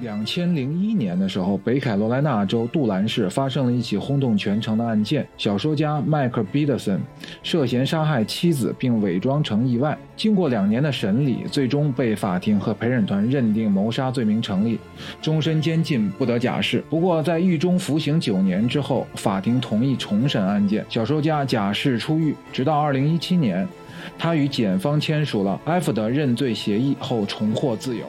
两千零一年的时候，北卡罗来纳州杜兰市发生了一起轰动全城的案件。小说家迈克·彼得森涉嫌杀害妻子并伪装成意外。经过两年的审理，最终被法庭和陪审团认定谋杀罪名成立，终身监禁，不得假释。不过，在狱中服刑九年之后，法庭同意重审案件，小说家假释出狱。直到二零一七年，他与检方签署了埃弗德认罪协议后，重获自由。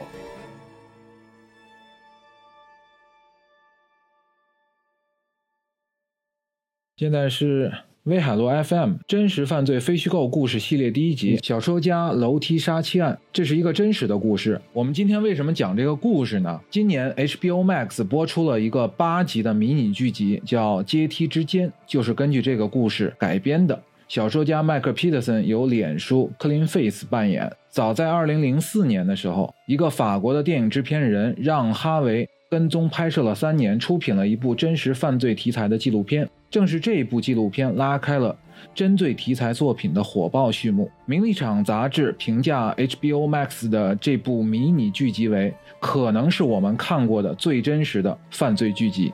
现在是威海路 FM 真实犯罪非虚构故事系列第一集：小说家楼梯杀妻案。这是一个真实的故事。我们今天为什么讲这个故事呢？今年 HBO Max 播出了一个八集的迷你剧集，叫《阶梯之间》，就是根据这个故事改编的。小说家迈克·皮特森由脸书 Clean Face 扮演。早在2004年的时候，一个法国的电影制片人让·哈维跟踪拍摄了三年，出品了一部真实犯罪题材的纪录片。正是这部纪录片拉开了针对题材作品的火爆序幕。名利场杂志评价 HBO Max 的这部迷你剧集为可能是我们看过的最真实的犯罪剧集。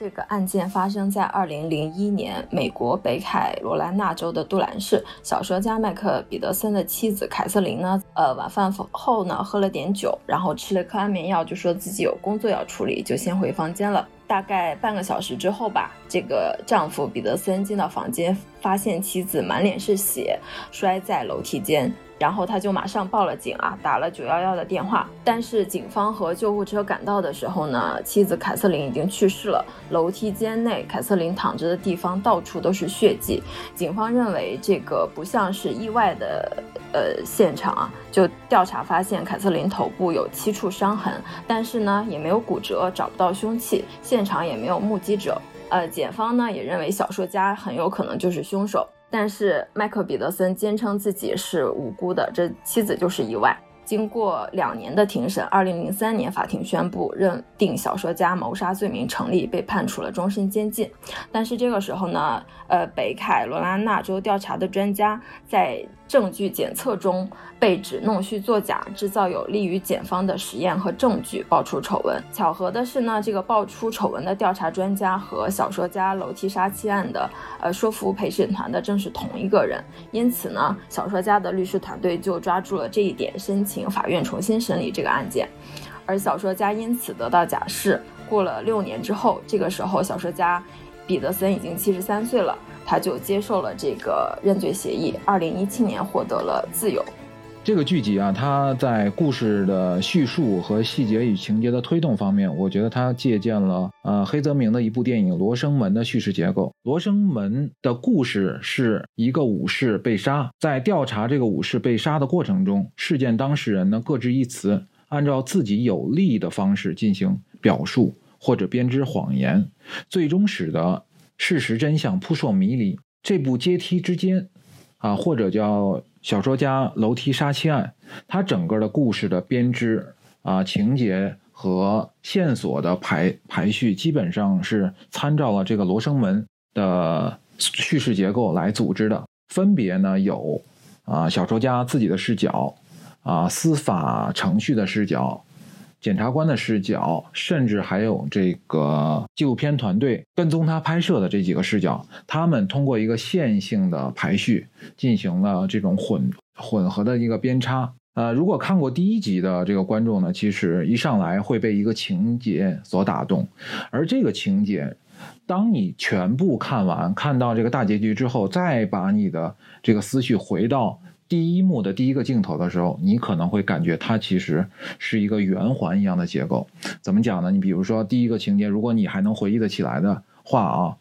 这个案件发生在二零零一年，美国北卡罗来纳州的杜兰市。小说家麦克彼得森的妻子凯瑟琳呢，呃，晚饭后呢，喝了点酒，然后吃了颗安眠药，就说自己有工作要处理，就先回房间了。大概半个小时之后吧，这个丈夫彼得森进到房间，发现妻子满脸是血，摔在楼梯间。然后他就马上报了警啊，打了九幺幺的电话。但是警方和救护车赶到的时候呢，妻子凯瑟琳已经去世了。楼梯间内，凯瑟琳躺着的地方到处都是血迹。警方认为这个不像是意外的呃现场啊，就调查发现凯瑟琳头部有七处伤痕，但是呢也没有骨折，找不到凶器，现场也没有目击者。呃，检方呢也认为小说家很有可能就是凶手。但是麦克彼得森坚称自己是无辜的，这妻子就是意外。经过两年的庭审，二零零三年法庭宣布认定小说家谋杀罪名成立，被判处了终身监禁。但是这个时候呢，呃，北卡罗来纳州调查的专家在。证据检测中被指弄虚作假，制造有利于检方的实验和证据，爆出丑闻。巧合的是呢，这个爆出丑闻的调查专家和小说家楼梯杀妻案的呃说服陪审团的正是同一个人。因此呢，小说家的律师团队就抓住了这一点，申请法院重新审理这个案件。而小说家因此得到假释。过了六年之后，这个时候小说家彼得森已经七十三岁了。他就接受了这个认罪协议，二零一七年获得了自由。这个剧集啊，它在故事的叙述和细节与情节的推动方面，我觉得它借鉴了呃黑泽明的一部电影《罗生门》的叙事结构。《罗生门》的故事是一个武士被杀，在调查这个武士被杀的过程中，事件当事人呢各执一词，按照自己有利的方式进行表述或者编织谎言，最终使得。事实真相扑朔迷离。这部阶梯之间，啊，或者叫小说家楼梯杀妻案，它整个的故事的编织啊，情节和线索的排排序，基本上是参照了这个罗生门的叙事结构来组织的。分别呢有啊，小说家自己的视角，啊，司法程序的视角。检察官的视角，甚至还有这个纪录片团队跟踪他拍摄的这几个视角，他们通过一个线性的排序进行了这种混混合的一个编插。呃，如果看过第一集的这个观众呢，其实一上来会被一个情节所打动，而这个情节，当你全部看完，看到这个大结局之后，再把你的这个思绪回到。第一幕的第一个镜头的时候，你可能会感觉它其实是一个圆环一样的结构。怎么讲呢？你比如说第一个情节，如果你还能回忆得起来的话啊，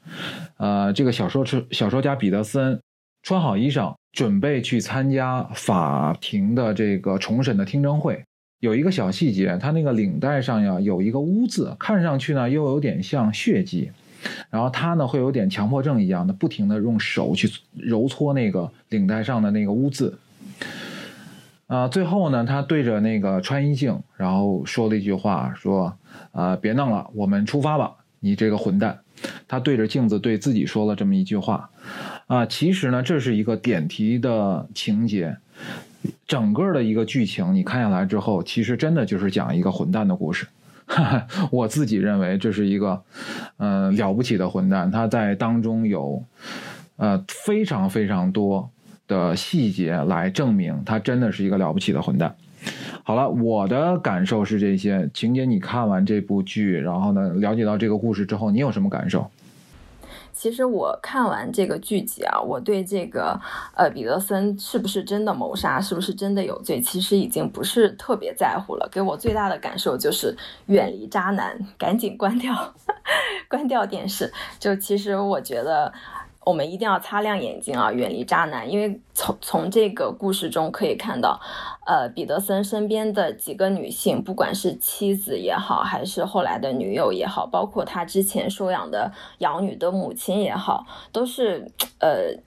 呃，这个小说是小说家彼得森穿好衣裳，准备去参加法庭的这个重审的听证会。有一个小细节，他那个领带上呀有一个污渍，看上去呢又有点像血迹。然后他呢会有点强迫症一样的，不停的用手去揉搓那个领带上的那个污渍。啊，最后呢，他对着那个穿衣镜，然后说了一句话，说：“啊，别弄了，我们出发吧，你这个混蛋。”他对着镜子对自己说了这么一句话。啊，其实呢，这是一个点题的情节。整个的一个剧情你看下来之后，其实真的就是讲一个混蛋的故事。我自己认为这是一个，呃，了不起的混蛋。他在当中有，呃，非常非常多的细节来证明他真的是一个了不起的混蛋。好了，我的感受是这些。晴姐，你看完这部剧，然后呢，了解到这个故事之后，你有什么感受？其实我看完这个剧集啊，我对这个呃彼得森是不是真的谋杀，是不是真的有罪，其实已经不是特别在乎了。给我最大的感受就是远离渣男，赶紧关掉 关掉电视。就其实我觉得。我们一定要擦亮眼睛啊，远离渣男，因为从从这个故事中可以看到，呃，彼得森身边的几个女性，不管是妻子也好，还是后来的女友也好，包括他之前收养的养女的母亲也好，都是呃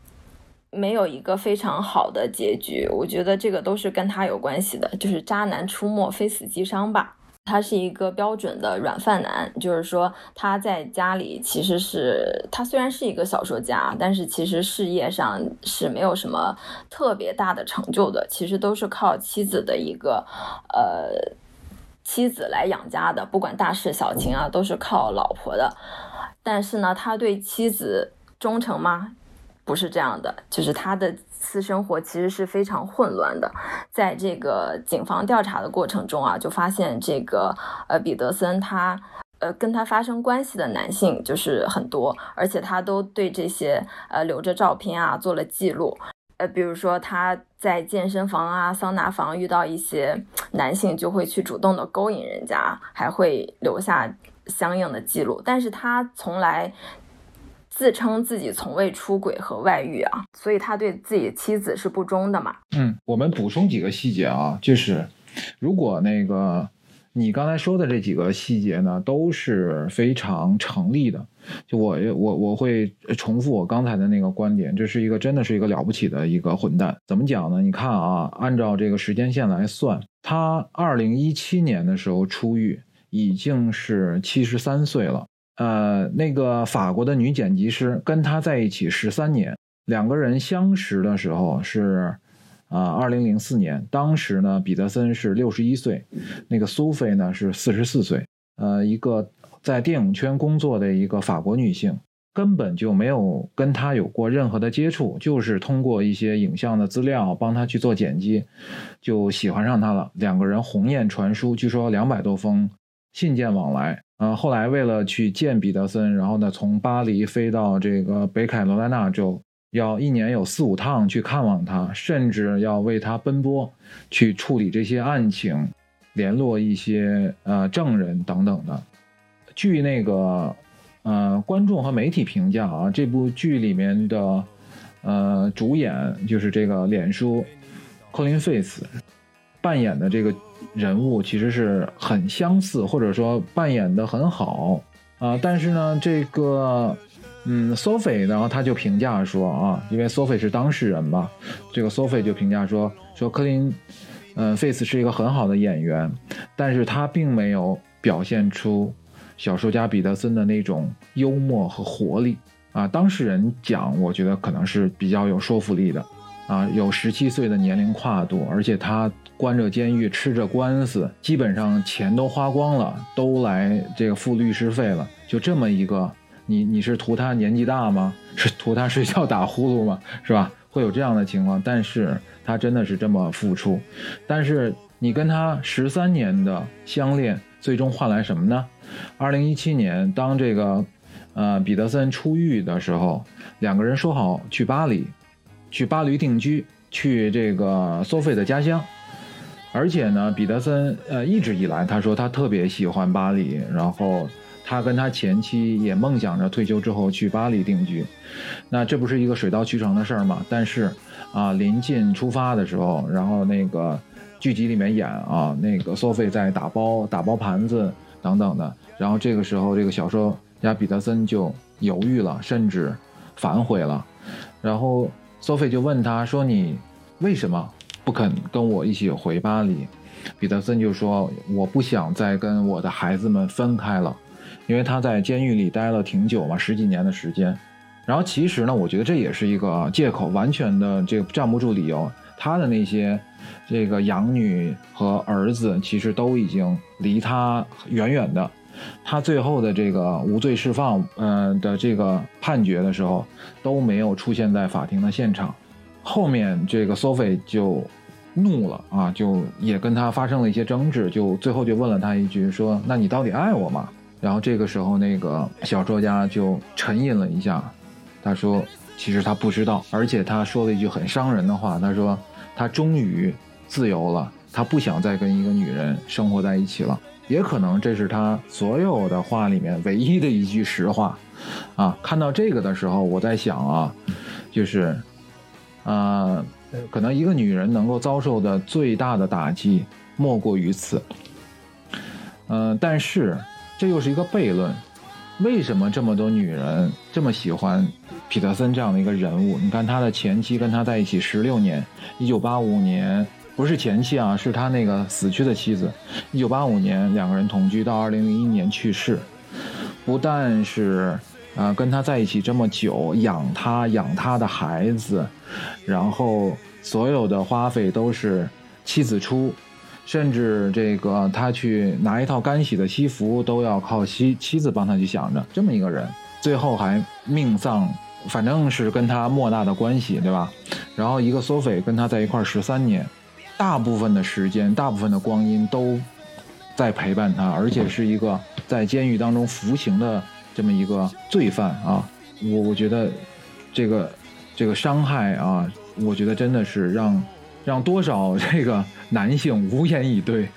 没有一个非常好的结局。我觉得这个都是跟他有关系的，就是渣男出没，非死即伤吧。他是一个标准的软饭男，就是说他在家里其实是他虽然是一个小说家，但是其实事业上是没有什么特别大的成就的，其实都是靠妻子的一个呃妻子来养家的，不管大事小情啊，都是靠老婆的。但是呢，他对妻子忠诚吗？不是这样的，就是他的。私生活其实是非常混乱的，在这个警方调查的过程中啊，就发现这个呃彼得森他呃跟他发生关系的男性就是很多，而且他都对这些呃留着照片啊做了记录，呃比如说他在健身房啊桑拿房遇到一些男性就会去主动的勾引人家，还会留下相应的记录，但是他从来。自称自己从未出轨和外遇啊，所以他对自己妻子是不忠的嘛。嗯，我们补充几个细节啊，就是如果那个你刚才说的这几个细节呢，都是非常成立的。就我我我会重复我刚才的那个观点，这是一个真的是一个了不起的一个混蛋。怎么讲呢？你看啊，按照这个时间线来算，他二零一七年的时候出狱，已经是七十三岁了。呃，那个法国的女剪辑师跟他在一起十三年，两个人相识的时候是啊，二零零四年，当时呢，彼得森是六十一岁，那个苏菲呢是四十四岁。呃，一个在电影圈工作的一个法国女性，根本就没有跟他有过任何的接触，就是通过一些影像的资料帮他去做剪辑，就喜欢上他了。两个人鸿雁传书，据说两百多封信件往来。呃，后来为了去见彼得森，然后呢，从巴黎飞到这个北卡罗来纳州，要一年有四五趟去看望他，甚至要为他奔波，去处理这些案情，联络一些呃证人等等的。据那个呃观众和媒体评价啊，这部剧里面的呃主演就是这个脸书科林费斯扮演的这个。人物其实是很相似，或者说扮演的很好啊。但是呢，这个嗯，Sophie，然后他就评价说啊，因为 Sophie 是当事人嘛，这个 Sophie 就评价说说科林，嗯，Face 是一个很好的演员，但是他并没有表现出小说家彼得森的那种幽默和活力啊。当事人讲，我觉得可能是比较有说服力的啊，有十七岁的年龄跨度，而且他。关着监狱，吃着官司，基本上钱都花光了，都来这个付律师费了。就这么一个，你你是图他年纪大吗？是图他睡觉打呼噜吗？是吧？会有这样的情况，但是他真的是这么付出。但是你跟他十三年的相恋，最终换来什么呢？二零一七年，当这个呃彼得森出狱的时候，两个人说好去巴黎，去巴黎定居，去这个索菲的家乡。而且呢，彼得森呃一直以来他说他特别喜欢巴黎，然后他跟他前妻也梦想着退休之后去巴黎定居，那这不是一个水到渠成的事儿吗？但是啊，临近出发的时候，然后那个剧集里面演啊，那个 Sophie 在打包打包盘子等等的，然后这个时候这个小说家彼得森就犹豫了，甚至反悔了，然后 Sophie 就问他说：“你为什么？”不肯跟我一起回巴黎，彼得森就说：“我不想再跟我的孩子们分开了，因为他在监狱里待了挺久嘛，十几年的时间。然后其实呢，我觉得这也是一个借口，完全的这个站不住理由。他的那些这个养女和儿子，其实都已经离他远远的。他最后的这个无罪释放，呃的这个判决的时候，都没有出现在法庭的现场。后面这个 Sophie 就怒了啊，就也跟他发生了一些争执，就最后就问了他一句说：“那你到底爱我吗？”然后这个时候，那个小说家就沉吟了一下，他说：“其实他不知道，而且他说了一句很伤人的话，他说他终于自由了，他不想再跟一个女人生活在一起了。”也可能这是他所有的话里面唯一的一句实话，啊，看到这个的时候，我在想啊，就是，啊，可能一个女人能够遭受的最大的打击莫过于此，嗯，但是这又是一个悖论，为什么这么多女人这么喜欢彼得森这样的一个人物？你看他的前妻跟他在一起十六年，一九八五年。不是前妻啊，是他那个死去的妻子。一九八五年两个人同居，到二零零一年去世。不但是啊，跟他在一起这么久，养他养他的孩子，然后所有的花费都是妻子出，甚至这个他去拿一套干洗的西服都要靠妻妻子帮他去想着。这么一个人，最后还命丧，反正是跟他莫大的关系，对吧？然后一个索菲跟他在一块十三年。大部分的时间，大部分的光阴都在陪伴他，而且是一个在监狱当中服刑的这么一个罪犯啊！我我觉得这个这个伤害啊，我觉得真的是让让多少这个男性无言以对。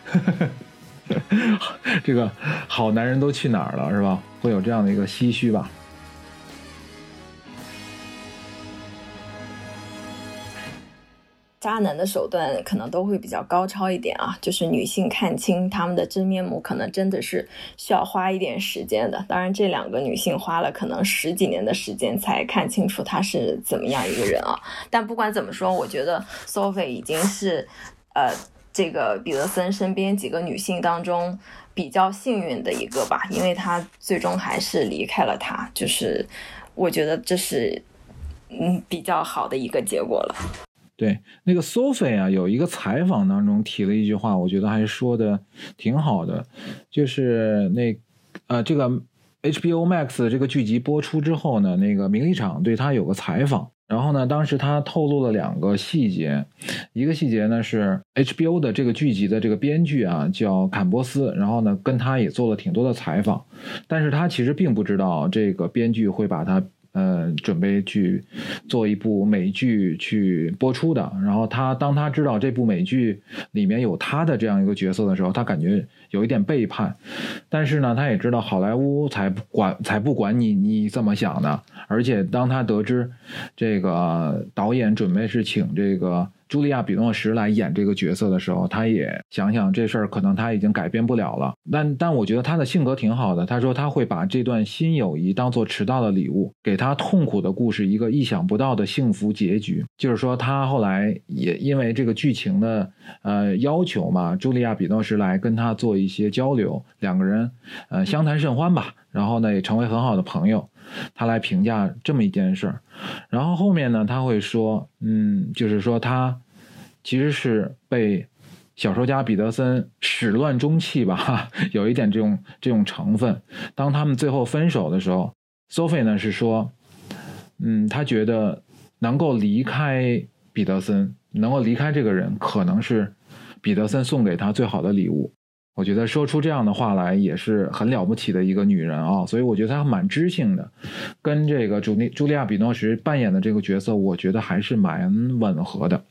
这个好男人都去哪儿了，是吧？会有这样的一个唏嘘吧。渣男的手段可能都会比较高超一点啊，就是女性看清他们的真面目，可能真的是需要花一点时间的。当然，这两个女性花了可能十几年的时间才看清楚他是怎么样一个人啊。但不管怎么说，我觉得 Sophie 已经是，呃，这个彼得森身边几个女性当中比较幸运的一个吧，因为她最终还是离开了他。就是我觉得这是，嗯，比较好的一个结果了。对，那个 Sophie 啊，有一个采访当中提了一句话，我觉得还说的挺好的，就是那，呃，这个 HBO Max 这个剧集播出之后呢，那个名利场对他有个采访，然后呢，当时他透露了两个细节，一个细节呢是 HBO 的这个剧集的这个编剧啊叫坎波斯，然后呢跟他也做了挺多的采访，但是他其实并不知道这个编剧会把他。呃，准备去做一部美剧去播出的。然后他当他知道这部美剧里面有他的这样一个角色的时候，他感觉有一点背叛。但是呢，他也知道好莱坞才不管才不管你你怎么想的。而且当他得知这个导演准备是请这个。茱莉亚·比诺什来演这个角色的时候，他也想想这事儿，可能他已经改变不了了。但但我觉得他的性格挺好的。他说他会把这段新友谊当做迟到的礼物，给他痛苦的故事一个意想不到的幸福结局。就是说，他后来也因为这个剧情的呃要求嘛，茱莉亚·比诺什来跟他做一些交流，两个人呃相谈甚欢吧。然后呢，也成为很好的朋友。他来评价这么一件事儿，然后后面呢，他会说，嗯，就是说他其实是被小说家彼得森始乱终弃吧，有一点这种这种成分。当他们最后分手的时候，Sophie 呢是说，嗯，他觉得能够离开彼得森，能够离开这个人，可能是彼得森送给他最好的礼物。我觉得说出这样的话来也是很了不起的一个女人啊，所以我觉得她蛮知性的，跟这个朱莉朱莉亚·比诺什扮演的这个角色，我觉得还是蛮吻合的。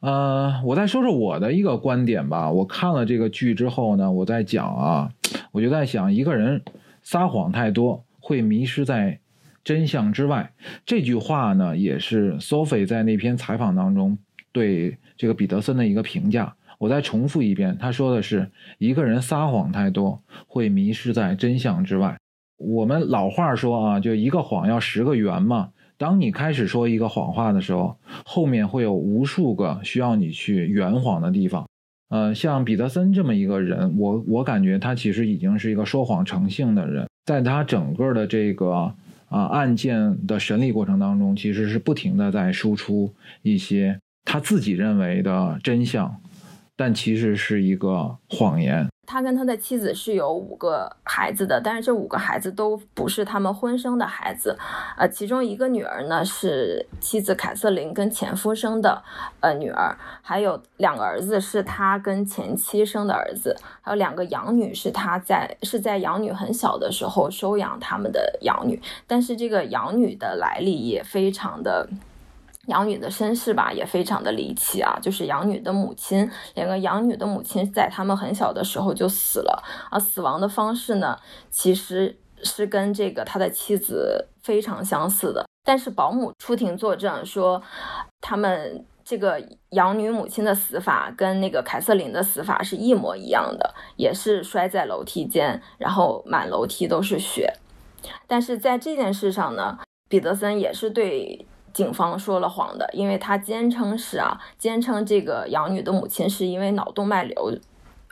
呃，我再说说我的一个观点吧。我看了这个剧之后呢，我在讲啊，我就在想，一个人撒谎太多会迷失在真相之外。这句话呢，也是 Sophie 在那篇采访当中对这个彼得森的一个评价。我再重复一遍，他说的是一个人撒谎太多会迷失在真相之外。我们老话说啊，就一个谎要十个圆嘛。当你开始说一个谎话的时候，后面会有无数个需要你去圆谎的地方。呃，像彼得森这么一个人，我我感觉他其实已经是一个说谎成性的人，在他整个的这个啊案件的审理过程当中，其实是不停的在输出一些他自己认为的真相，但其实是一个谎言。他跟他的妻子是有五个孩子的，但是这五个孩子都不是他们婚生的孩子，呃，其中一个女儿呢是妻子凯瑟琳跟前夫生的，呃，女儿，还有两个儿子是他跟前妻生的儿子，还有两个养女是他在是在养女很小的时候收养他们的养女，但是这个养女的来历也非常的。养女的身世吧也非常的离奇啊，就是养女的母亲，两个养女的母亲在他们很小的时候就死了啊，死亡的方式呢其实是跟这个他的妻子非常相似的，但是保姆出庭作证说，他们这个养女母亲的死法跟那个凯瑟琳的死法是一模一样的，也是摔在楼梯间，然后满楼梯都是血，但是在这件事上呢，彼得森也是对。警方说了谎的，因为他坚称是啊，坚称这个养女的母亲是因为脑动脉瘤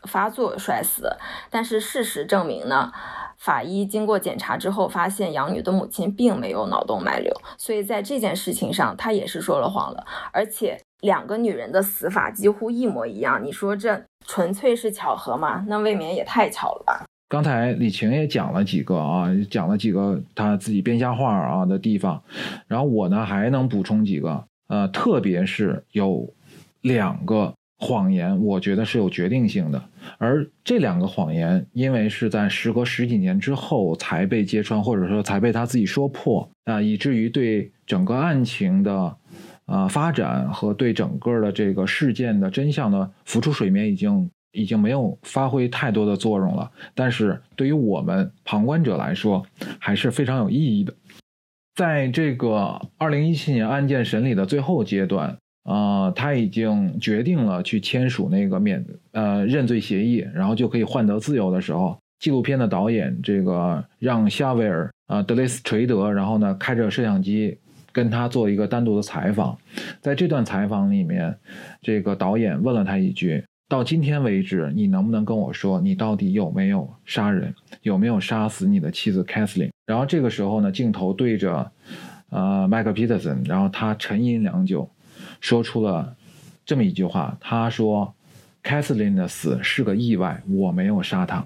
发作摔死。但是事实证明呢，法医经过检查之后发现养女的母亲并没有脑动脉瘤，所以在这件事情上他也是说了谎了。而且两个女人的死法几乎一模一样，你说这纯粹是巧合吗？那未免也太巧了吧。刚才李晴也讲了几个啊，讲了几个他自己编瞎话啊的地方，然后我呢还能补充几个，呃，特别是有两个谎言，我觉得是有决定性的，而这两个谎言，因为是在时隔十几年之后才被揭穿，或者说才被他自己说破啊，以至于对整个案情的啊发展和对整个的这个事件的真相的浮出水面已经。已经没有发挥太多的作用了，但是对于我们旁观者来说，还是非常有意义的。在这个二零一七年案件审理的最后阶段，呃，他已经决定了去签署那个免呃认罪协议，然后就可以换得自由的时候，纪录片的导演这个让夏威尔啊德雷斯垂德，然后呢开着摄像机跟他做一个单独的采访，在这段采访里面，这个导演问了他一句。到今天为止，你能不能跟我说，你到底有没有杀人，有没有杀死你的妻子 Kathleen？然后这个时候呢，镜头对着，呃，麦克·皮特森，然后他沉吟良久，说出了这么一句话：他说，Kathleen 的死是个意外，我没有杀她。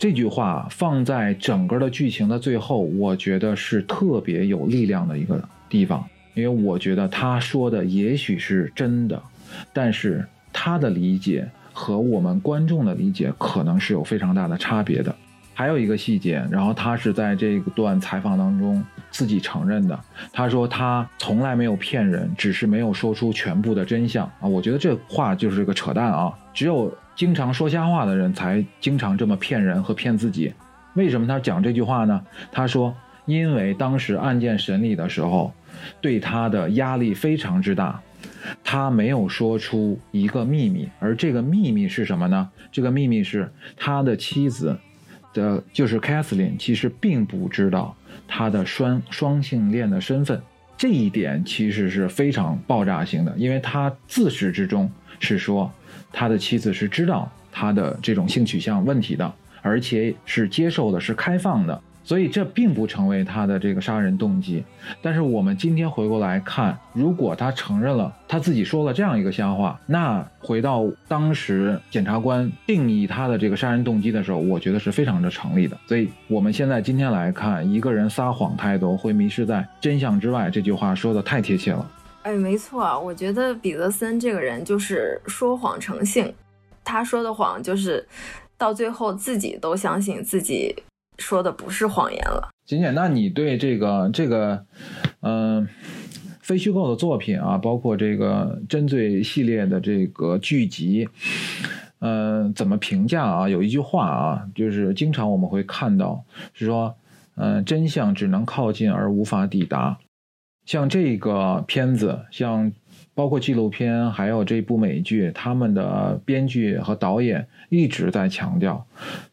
这句话放在整个的剧情的最后，我觉得是特别有力量的一个地方，因为我觉得他说的也许是真的，但是他的理解和我们观众的理解可能是有非常大的差别的。还有一个细节，然后他是在这段采访当中自己承认的，他说他从来没有骗人，只是没有说出全部的真相啊。我觉得这话就是个扯淡啊，只有。经常说瞎话的人才经常这么骗人和骗自己。为什么他讲这句话呢？他说，因为当时案件审理的时候，对他的压力非常之大，他没有说出一个秘密。而这个秘密是什么呢？这个秘密是他的妻子的，就是 Kathleen，其实并不知道他的双双性恋的身份。这一点其实是非常爆炸性的，因为他自始至终是说。他的妻子是知道他的这种性取向问题的，而且是接受的，是开放的，所以这并不成为他的这个杀人动机。但是我们今天回过来看，如果他承认了他自己说了这样一个瞎话，那回到当时检察官定义他的这个杀人动机的时候，我觉得是非常的成立的。所以我们现在今天来看，一个人撒谎太多会迷失在真相之外，这句话说的太贴切了。哎，没错，我觉得彼得森这个人就是说谎成性，他说的谎就是到最后自己都相信自己说的不是谎言了。简简，那你对这个这个，嗯，非虚构的作品啊，包括这个真罪系列的这个剧集，嗯，怎么评价啊？有一句话啊，就是经常我们会看到，是说，嗯，真相只能靠近而无法抵达。像这个片子，像包括纪录片，还有这部美剧，他们的编剧和导演一直在强调，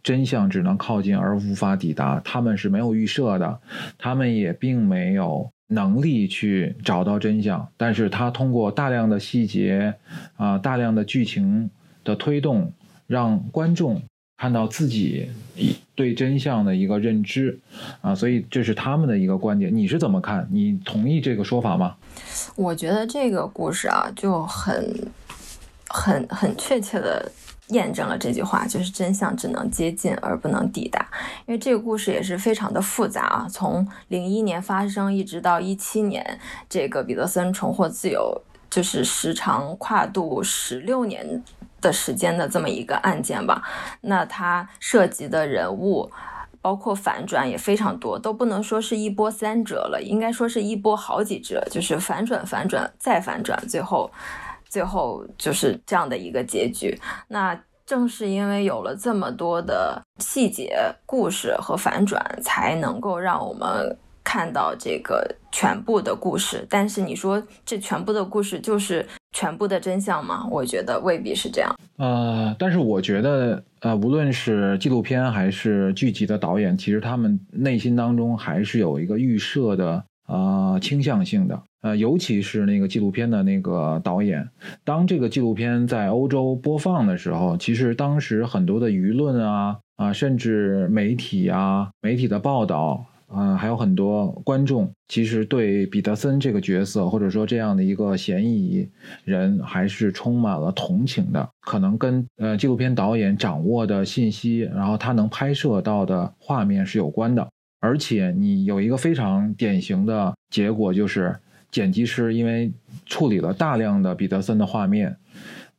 真相只能靠近而无法抵达。他们是没有预设的，他们也并没有能力去找到真相。但是他通过大量的细节，啊，大量的剧情的推动，让观众看到自己对真相的一个认知啊，所以这是他们的一个观点。你是怎么看？你同意这个说法吗？我觉得这个故事啊，就很、很、很确切的验证了这句话，就是真相只能接近而不能抵达。因为这个故事也是非常的复杂啊，从零一年发生一直到一七年，这个彼得森重获自由，就是时长跨度十六年。的时间的这么一个案件吧，那它涉及的人物，包括反转也非常多，都不能说是一波三折了，应该说是一波好几折，就是反转、反转再反转，最后，最后就是这样的一个结局。那正是因为有了这么多的细节、故事和反转，才能够让我们。看到这个全部的故事，但是你说这全部的故事就是全部的真相吗？我觉得未必是这样。呃，但是我觉得，呃，无论是纪录片还是剧集的导演，其实他们内心当中还是有一个预设的啊倾向性的。呃，尤其是那个纪录片的那个导演，当这个纪录片在欧洲播放的时候，其实当时很多的舆论啊啊，甚至媒体啊，媒体的报道。嗯，还有很多观众其实对彼得森这个角色，或者说这样的一个嫌疑人，还是充满了同情的。可能跟呃纪录片导演掌握的信息，然后他能拍摄到的画面是有关的。而且你有一个非常典型的结果，就是剪辑师因为处理了大量的彼得森的画面，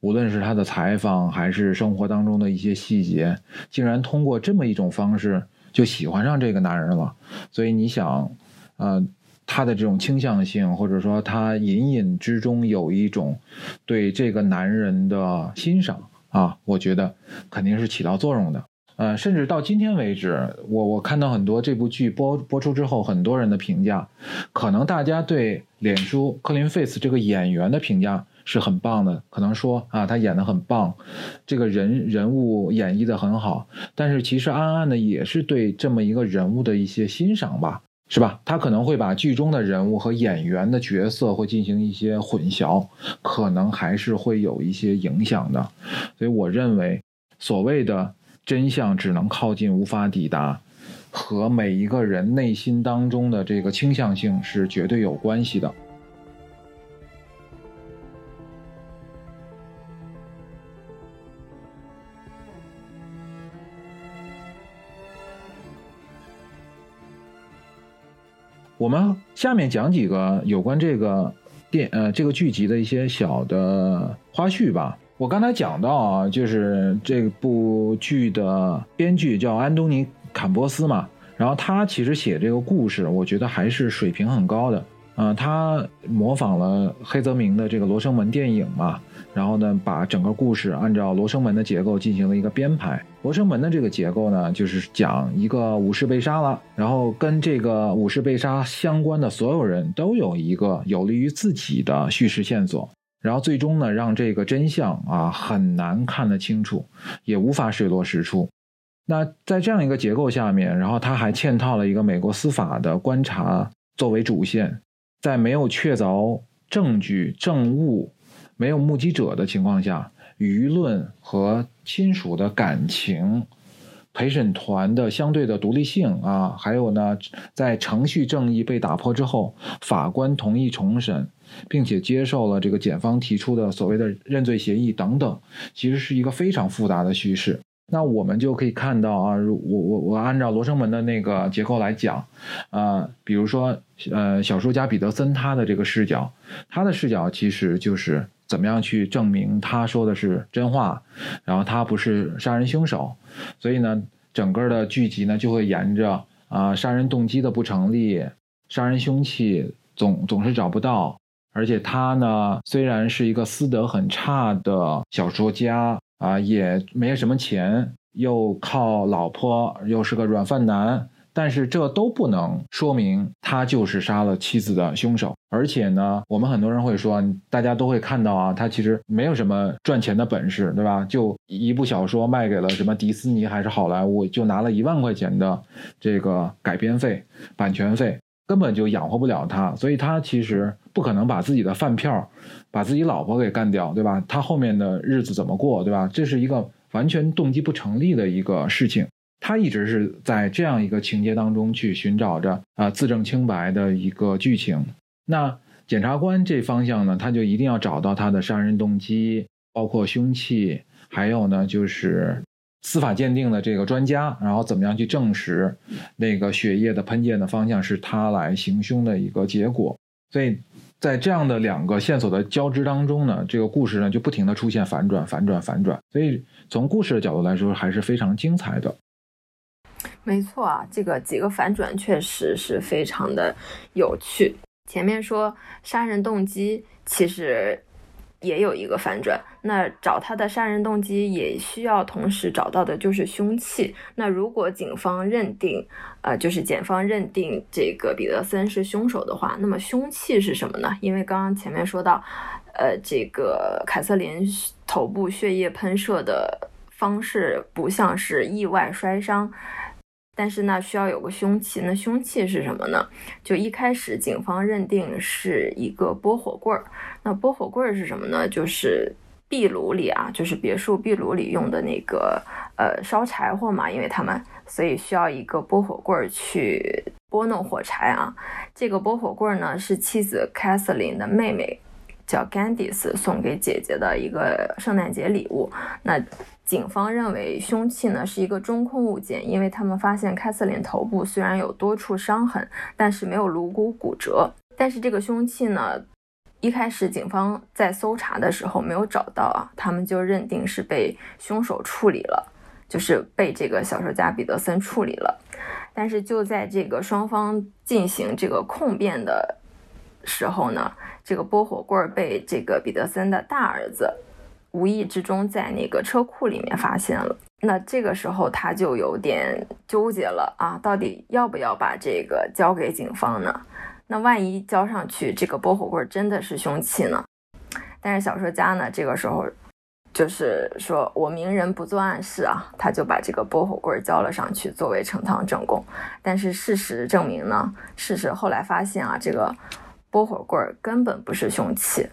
无论是他的采访还是生活当中的一些细节，竟然通过这么一种方式。就喜欢上这个男人了，所以你想，呃，他的这种倾向性，或者说他隐隐之中有一种对这个男人的欣赏啊，我觉得肯定是起到作用的。呃，甚至到今天为止，我我看到很多这部剧播播出之后，很多人的评价，可能大家对脸书克林费斯这个演员的评价。是很棒的，可能说啊，他演的很棒，这个人人物演绎的很好，但是其实暗暗的也是对这么一个人物的一些欣赏吧，是吧？他可能会把剧中的人物和演员的角色会进行一些混淆，可能还是会有一些影响的。所以我认为，所谓的真相只能靠近无法抵达，和每一个人内心当中的这个倾向性是绝对有关系的。我们下面讲几个有关这个电呃这个剧集的一些小的花絮吧。我刚才讲到啊，就是这部剧的编剧叫安东尼·坎波斯嘛，然后他其实写这个故事，我觉得还是水平很高的。嗯，他模仿了黑泽明的这个《罗生门》电影嘛。然后呢，把整个故事按照罗生门的结构进行了一个编排。罗生门的这个结构呢，就是讲一个武士被杀了，然后跟这个武士被杀相关的所有人都有一个有利于自己的叙事线索，然后最终呢，让这个真相啊很难看得清楚，也无法水落石出。那在这样一个结构下面，然后他还嵌套了一个美国司法的观察作为主线，在没有确凿证据证物。没有目击者的情况下，舆论和亲属的感情，陪审团的相对的独立性啊，还有呢，在程序正义被打破之后，法官同意重审，并且接受了这个检方提出的所谓的认罪协议等等，其实是一个非常复杂的叙事。那我们就可以看到啊，如我我我按照罗生门的那个结构来讲，啊，比如说呃，小说家彼得森他的这个视角，他的视角其实就是。怎么样去证明他说的是真话，然后他不是杀人凶手？所以呢，整个的剧集呢就会沿着啊杀人动机的不成立，杀人凶器总总是找不到，而且他呢虽然是一个私德很差的小说家啊，也没什么钱，又靠老婆，又是个软饭男。但是这都不能说明他就是杀了妻子的凶手，而且呢，我们很多人会说，大家都会看到啊，他其实没有什么赚钱的本事，对吧？就一部小说卖给了什么迪士尼还是好莱坞，就拿了一万块钱的这个改编费、版权费，根本就养活不了他，所以他其实不可能把自己的饭票、把自己老婆给干掉，对吧？他后面的日子怎么过，对吧？这是一个完全动机不成立的一个事情。他一直是在这样一个情节当中去寻找着啊自证清白的一个剧情。那检察官这方向呢，他就一定要找到他的杀人动机，包括凶器，还有呢就是司法鉴定的这个专家，然后怎么样去证实那个血液的喷溅的方向是他来行凶的一个结果。所以在这样的两个线索的交织当中呢，这个故事呢就不停的出现反转、反转、反转。所以从故事的角度来说，还是非常精彩的。没错啊，这个几个反转确实是非常的有趣。前面说杀人动机其实也有一个反转，那找他的杀人动机也需要同时找到的就是凶器。那如果警方认定，呃，就是检方认定这个彼得森是凶手的话，那么凶器是什么呢？因为刚刚前面说到，呃，这个凯瑟琳头部血液喷射的方式不像是意外摔伤。但是呢，需要有个凶器。那凶器是什么呢？就一开始警方认定是一个拨火棍儿。那拨火棍儿是什么呢？就是壁炉里啊，就是别墅壁炉里用的那个呃烧柴火嘛，因为他们所以需要一个拨火棍儿去拨弄火柴啊。这个拨火棍儿呢是妻子 Kathleen 的妹妹叫 Gandis 送给姐姐的一个圣诞节礼物。那警方认为凶器呢是一个中空物件，因为他们发现凯瑟琳头部虽然有多处伤痕，但是没有颅骨骨折。但是这个凶器呢，一开始警方在搜查的时候没有找到啊，他们就认定是被凶手处理了，就是被这个小说家彼得森处理了。但是就在这个双方进行这个控辩的时候呢，这个拨火棍被这个彼得森的大儿子。无意之中在那个车库里面发现了，那这个时候他就有点纠结了啊，到底要不要把这个交给警方呢？那万一交上去，这个拨火棍真的是凶器呢？但是小说家呢，这个时候就是说我明人不做暗事啊，他就把这个拨火棍交了上去作为呈堂证供。但是事实证明呢，事实后来发现啊，这个拨火棍根本不是凶器，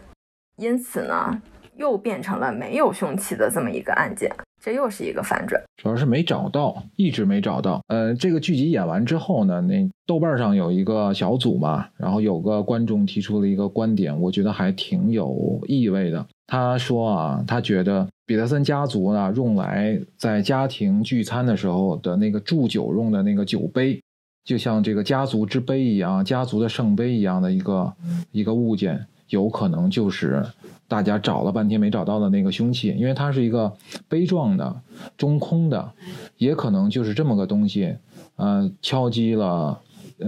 因此呢。又变成了没有凶器的这么一个案件，这又是一个反转。主要是没找到，一直没找到。呃，这个剧集演完之后呢，那豆瓣上有一个小组嘛，然后有个观众提出了一个观点，我觉得还挺有意味的。他说啊，他觉得彼得森家族呢用来在家庭聚餐的时候的那个祝酒用的那个酒杯，就像这个家族之杯一样，家族的圣杯一样的一个一个物件，有可能就是。大家找了半天没找到的那个凶器，因为它是一个杯状的、中空的，也可能就是这么个东西，呃，敲击了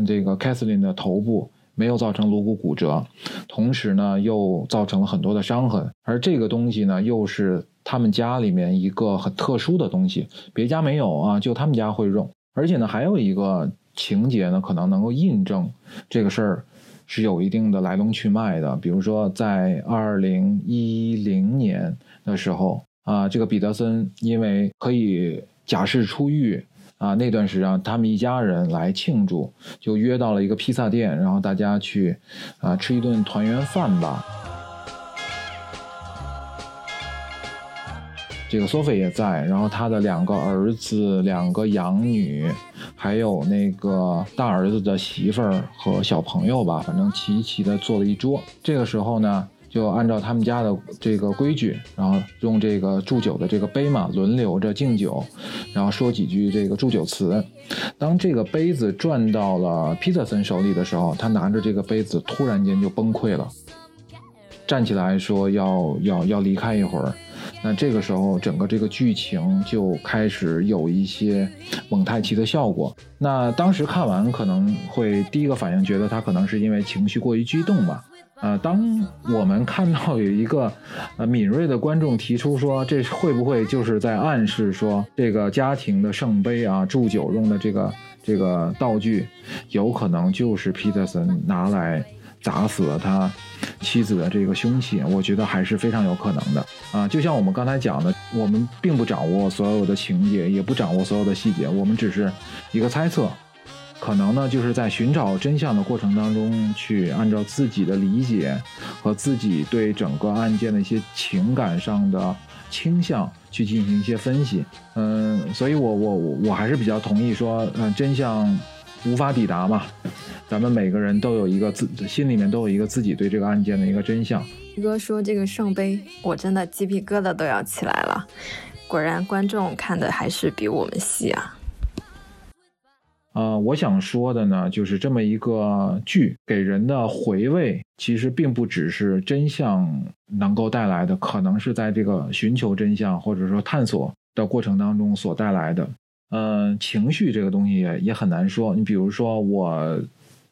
这个凯瑟琳的头部，没有造成颅骨骨折，同时呢又造成了很多的伤痕。而这个东西呢，又是他们家里面一个很特殊的东西，别家没有啊，就他们家会用。而且呢，还有一个情节呢，可能能够印证这个事儿。是有一定的来龙去脉的，比如说在二零一零年的时候啊，这个彼得森因为可以假释出狱啊，那段时间他们一家人来庆祝，就约到了一个披萨店，然后大家去啊吃一顿团圆饭吧。这个索菲也在，然后他的两个儿子、两个养女，还有那个大儿子的媳妇儿和小朋友吧，反正齐齐的坐了一桌。这个时候呢，就按照他们家的这个规矩，然后用这个祝酒的这个杯嘛，轮流着敬酒，然后说几句这个祝酒词。当这个杯子转到了皮特森手里的时候，他拿着这个杯子突然间就崩溃了，站起来说要要要离开一会儿。那这个时候，整个这个剧情就开始有一些蒙太奇的效果。那当时看完可能会第一个反应觉得他可能是因为情绪过于激动吧。啊，当我们看到有一个呃敏锐的观众提出说，这会不会就是在暗示说，这个家庭的圣杯啊，祝酒用的这个这个道具，有可能就是皮特森拿来。打死了他妻子的这个凶器，我觉得还是非常有可能的啊！就像我们刚才讲的，我们并不掌握所有的情节，也不掌握所有的细节，我们只是一个猜测。可能呢就是在寻找真相的过程当中，去按照自己的理解和自己对整个案件的一些情感上的倾向去进行一些分析。嗯，所以我我我还是比较同意说，嗯，真相无法抵达嘛，咱们每个人都有一个自心里面都有一个自己对这个案件的一个真相。哥说这个圣杯，我真的鸡皮疙瘩都要起来了。果然，观众看的还是比我们细啊。呃，我想说的呢，就是这么一个剧给人的回味，其实并不只是真相能够带来的，可能是在这个寻求真相或者说探索的过程当中所带来的。嗯，情绪这个东西也也很难说。你比如说，我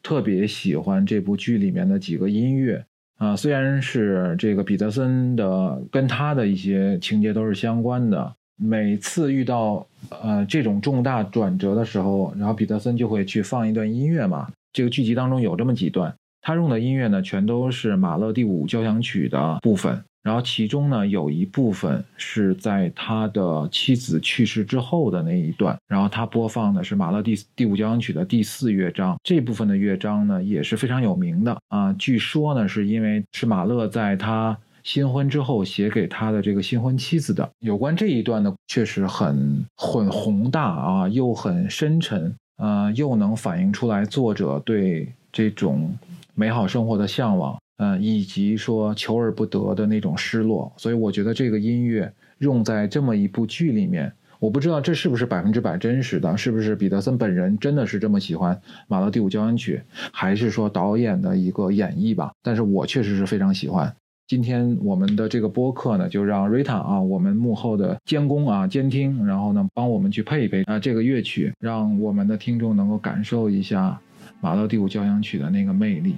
特别喜欢这部剧里面的几个音乐。啊，虽然是这个彼得森的，跟他的一些情节都是相关的。每次遇到呃这种重大转折的时候，然后彼得森就会去放一段音乐嘛。这个剧集当中有这么几段，他用的音乐呢，全都是马勒第五交响曲的部分。然后其中呢，有一部分是在他的妻子去世之后的那一段，然后他播放的是马勒第第五交响曲的第四乐章。这部分的乐章呢，也是非常有名的啊。据说呢，是因为是马勒在他新婚之后写给他的这个新婚妻子的。有关这一段呢，确实很很宏大啊，又很深沉呃，又能反映出来作者对这种美好生活的向往。嗯，以及说求而不得的那种失落，所以我觉得这个音乐用在这么一部剧里面，我不知道这是不是百分之百真实的，是不是彼得森本人真的是这么喜欢马勒第五交响曲，还是说导演的一个演绎吧？但是我确实是非常喜欢。今天我们的这个播客呢，就让瑞塔啊，我们幕后的监工啊、监听，然后呢帮我们去配一配啊这个乐曲，让我们的听众能够感受一下马勒第五交响曲的那个魅力。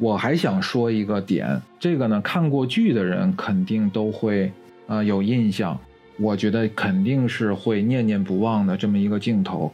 我还想说一个点，这个呢，看过剧的人肯定都会，呃，有印象。我觉得肯定是会念念不忘的这么一个镜头，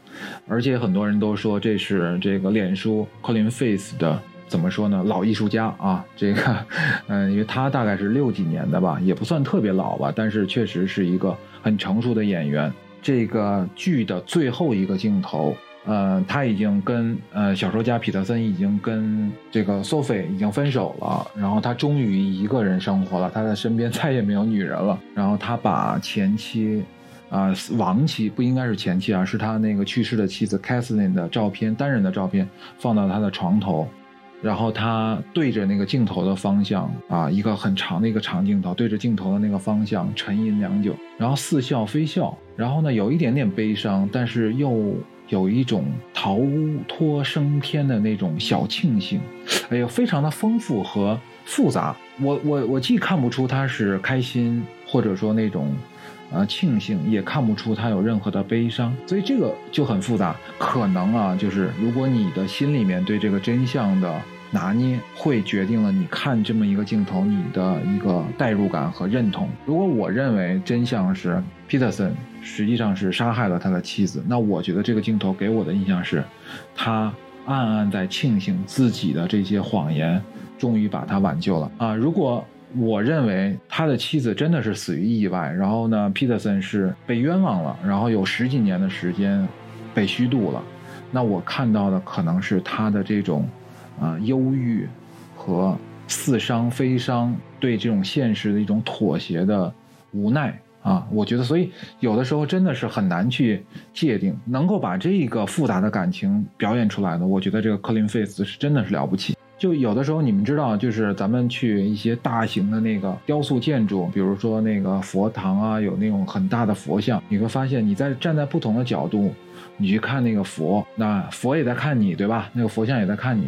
而且很多人都说这是这个脸书 Colin Face 的，怎么说呢？老艺术家啊，这个，嗯，因为他大概是六几年的吧，也不算特别老吧，但是确实是一个很成熟的演员。这个剧的最后一个镜头。呃，他已经跟呃小说家彼得森已经跟这个 Sophie 已经分手了，然后他终于一个人生活了，他的身边再也没有女人了。然后他把前妻，啊亡妻不应该是前妻啊，是他那个去世的妻子 Kathleen 的照片，单人的照片放到他的床头，然后他对着那个镜头的方向啊，一个很长的一个长镜头，对着镜头的那个方向沉吟良久，然后似笑非笑，然后呢有一点点悲伤，但是又。有一种逃脱升天的那种小庆幸，哎呦，非常的丰富和复杂。我我我既看不出他是开心，或者说那种，呃庆幸，也看不出他有任何的悲伤，所以这个就很复杂。可能啊，就是如果你的心里面对这个真相的。拿捏会决定了你看这么一个镜头你的一个代入感和认同。如果我认为真相是 Peterson 实际上是杀害了他的妻子，那我觉得这个镜头给我的印象是，他暗暗在庆幸自己的这些谎言终于把他挽救了啊！如果我认为他的妻子真的是死于意外，然后呢皮特森是被冤枉了，然后有十几年的时间被虚度了，那我看到的可能是他的这种。啊，忧郁和似伤非伤，对这种现实的一种妥协的无奈啊，我觉得，所以有的时候真的是很难去界定，能够把这个复杂的感情表演出来的，我觉得这个克林费斯是真的是了不起。就有的时候你们知道，就是咱们去一些大型的那个雕塑建筑，比如说那个佛堂啊，有那种很大的佛像，你会发现你在站在不同的角度。你去看那个佛，那佛也在看你，对吧？那个佛像也在看你，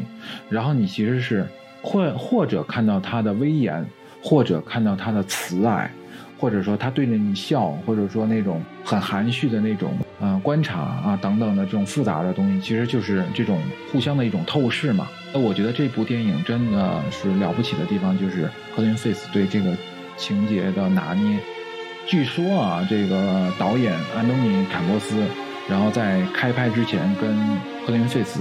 然后你其实是或或者看到他的威严，或者看到他的慈爱，或者说他对着你笑，或者说那种很含蓄的那种呃观察啊等等的这种复杂的东西，其实就是这种互相的一种透视嘛。那我觉得这部电影真的是了不起的地方，就是科林费斯对这个情节的拿捏。据说啊，这个导演安东尼·坎波斯。然后在开拍之前跟科林费斯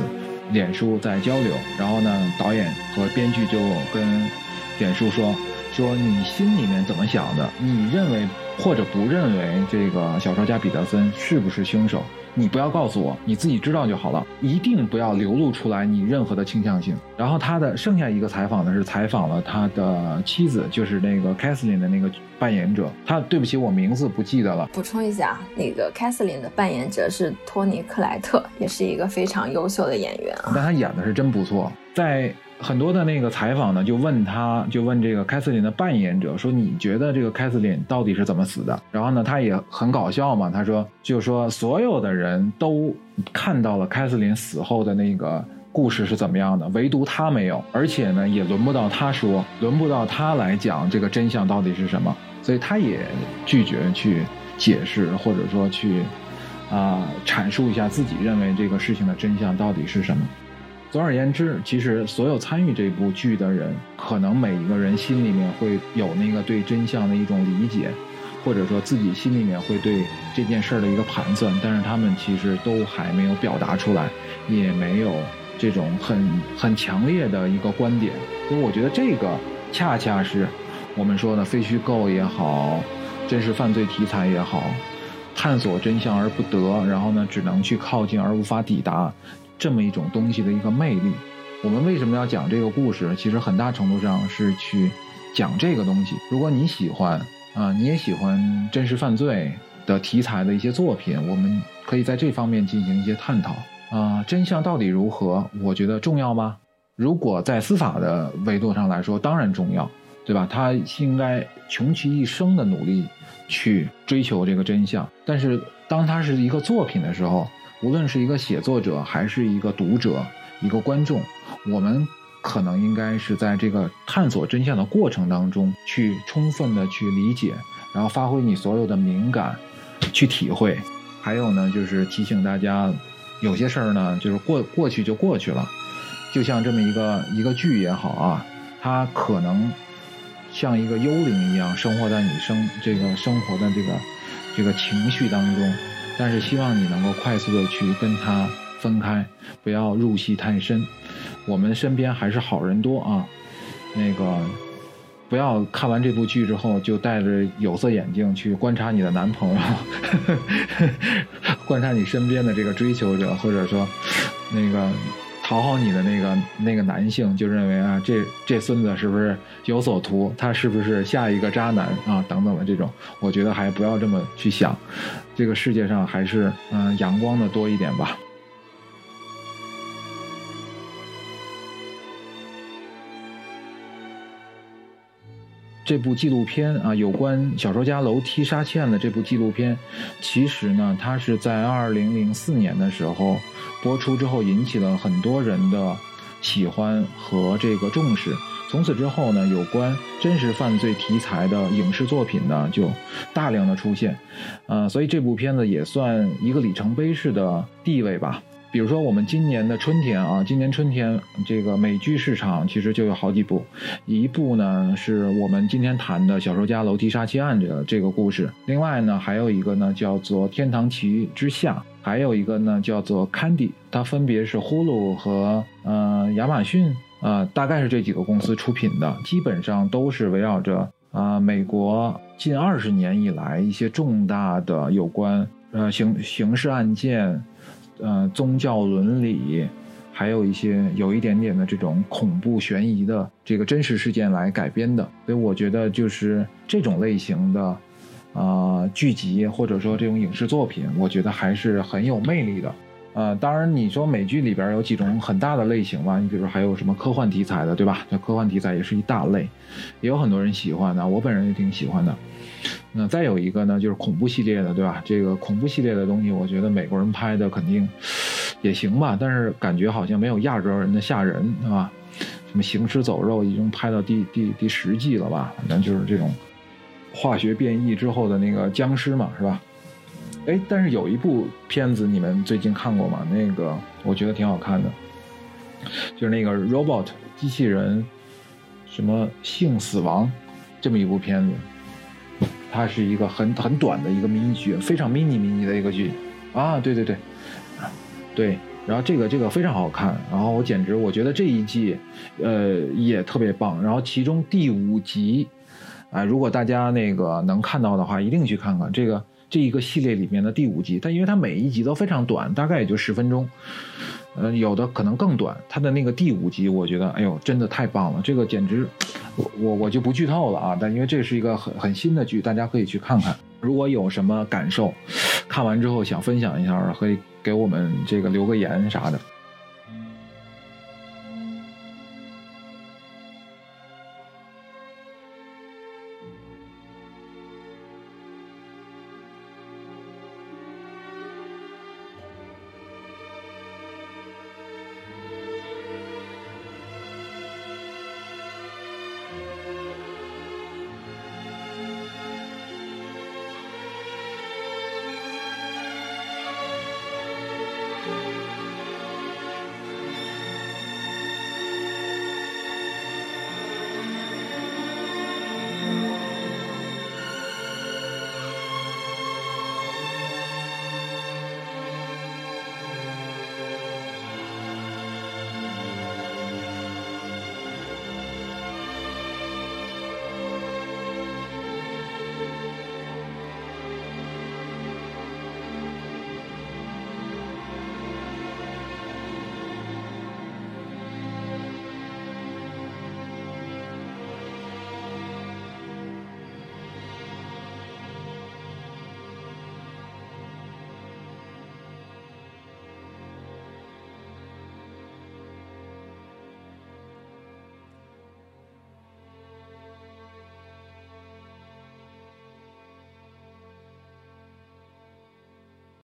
脸书在交流，然后呢，导演和编剧就跟脸书说，说你心里面怎么想的，你认为或者不认为这个小说家彼得森是不是凶手？你不要告诉我，你自己知道就好了，一定不要流露出来你任何的倾向性。然后他的剩下一个采访呢，是采访了他的妻子，就是那个凯瑟琳的那个扮演者。他对不起，我名字不记得了。补充一下，那个凯瑟琳的扮演者是托尼克莱特，也是一个非常优秀的演员啊。但他演的是真不错，在。很多的那个采访呢，就问他，就问这个凯瑟琳的扮演者说：“你觉得这个凯瑟琳到底是怎么死的？”然后呢，他也很搞笑嘛，他说：“就是说所有的人都看到了凯瑟琳死后的那个故事是怎么样的，唯独他没有，而且呢，也轮不到他说，轮不到他来讲这个真相到底是什么，所以他也拒绝去解释，或者说去啊阐述一下自己认为这个事情的真相到底是什么。”总而言之，其实所有参与这部剧的人，可能每一个人心里面会有那个对真相的一种理解，或者说自己心里面会对这件事儿的一个盘算，但是他们其实都还没有表达出来，也没有这种很很强烈的一个观点。所以我觉得这个恰恰是我们说的非虚构也好，真实犯罪题材也好，探索真相而不得，然后呢，只能去靠近而无法抵达。这么一种东西的一个魅力，我们为什么要讲这个故事？其实很大程度上是去讲这个东西。如果你喜欢啊，你也喜欢真实犯罪的题材的一些作品，我们可以在这方面进行一些探讨啊。真相到底如何？我觉得重要吗？如果在司法的维度上来说，当然重要，对吧？他应该穷其一生的努力去追求这个真相。但是当他是一个作品的时候，无论是一个写作者还是一个读者、一个观众，我们可能应该是在这个探索真相的过程当中，去充分的去理解，然后发挥你所有的敏感，去体会。还有呢，就是提醒大家，有些事儿呢，就是过过去就过去了。就像这么一个一个剧也好啊，它可能像一个幽灵一样，生活在你生这个生活的这个这个情绪当中。但是希望你能够快速的去跟他分开，不要入戏太深。我们身边还是好人多啊，那个不要看完这部剧之后就戴着有色眼镜去观察你的男朋友，观察你身边的这个追求者，或者说那个。讨好你的那个那个男性就认为啊，这这孙子是不是有所图？他是不是下一个渣男啊？等等的这种，我觉得还不要这么去想。这个世界上还是嗯阳光的多一点吧。这部纪录片啊，有关小说家楼梯杀妻案的这部纪录片，其实呢，它是在二零零四年的时候播出之后，引起了很多人的喜欢和这个重视。从此之后呢，有关真实犯罪题材的影视作品呢，就大量的出现。呃，所以这部片子也算一个里程碑式的地位吧。比如说，我们今年的春天啊，今年春天这个美剧市场其实就有好几部，一部呢是我们今天谈的小说家楼梯杀妻案这这个故事，另外呢还有一个呢叫做《天堂旗之下》，还有一个呢叫做《Candy》，它分别是呼噜和呃亚马逊啊，大概是这几个公司出品的，基本上都是围绕着啊美国近二十年以来一些重大的有关呃刑刑事案件。呃，宗教伦理，还有一些有一点点的这种恐怖悬疑的这个真实事件来改编的，所以我觉得就是这种类型的，啊剧集或者说这种影视作品，我觉得还是很有魅力的。呃，当然你说美剧里边有几种很大的类型吧，你比如还有什么科幻题材的，对吧？那科幻题材也是一大类，也有很多人喜欢的，我本人也挺喜欢的。那再有一个呢，就是恐怖系列的，对吧？这个恐怖系列的东西，我觉得美国人拍的肯定也行吧，但是感觉好像没有亚洲人的吓人，对吧？什么行尸走肉已经拍到第第第十季了吧？反正就是这种化学变异之后的那个僵尸嘛，是吧？哎，但是有一部片子你们最近看过吗？那个我觉得挺好看的，就是那个 Robot 机器人什么性死亡这么一部片子。它是一个很很短的一个迷你剧，非常迷你迷你的一个剧，啊，对对对，对，然后这个这个非常好看，然后我简直我觉得这一季，呃也特别棒。然后其中第五集，啊，如果大家那个能看到的话，一定去看看这个这一个系列里面的第五集。但因为它每一集都非常短，大概也就十分钟，呃，有的可能更短。它的那个第五集，我觉得，哎呦，真的太棒了！这个简直，我我我就不剧透了啊。但因为这是一个很很新的剧，大家可以去看看。如果有什么感受，看完之后想分享一下，可以。给我们这个留个言啥的。